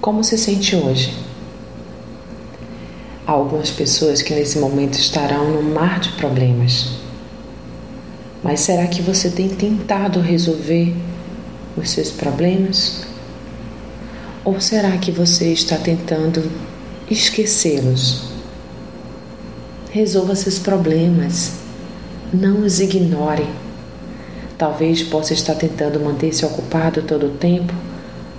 Como se sente hoje? Há algumas pessoas que nesse momento estarão no mar de problemas. Mas será que você tem tentado resolver os seus problemas? Ou será que você está tentando esquecê-los? Resolva seus problemas, não os ignore. Talvez possa estar tentando manter-se ocupado todo o tempo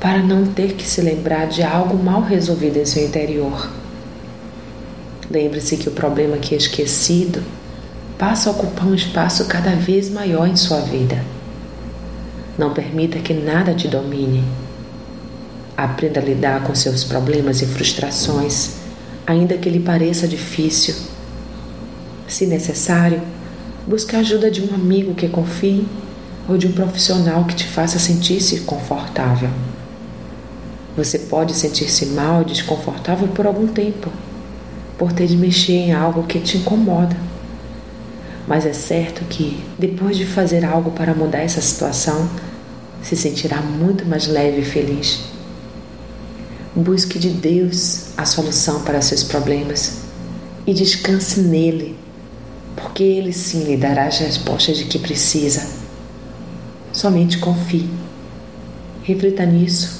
para não ter que se lembrar de algo mal resolvido em seu interior. Lembre-se que o problema que é esquecido passa a ocupar um espaço cada vez maior em sua vida. Não permita que nada te domine. Aprenda a lidar com seus problemas e frustrações, ainda que lhe pareça difícil. Se necessário, busque a ajuda de um amigo que confie ou de um profissional que te faça sentir-se confortável. Você pode sentir-se mal e desconfortável por algum tempo, por ter de mexer em algo que te incomoda. Mas é certo que, depois de fazer algo para mudar essa situação, se sentirá muito mais leve e feliz. Busque de Deus a solução para seus problemas e descanse nele, porque ele sim lhe dará as respostas de que precisa. Somente confie. Reflita nisso.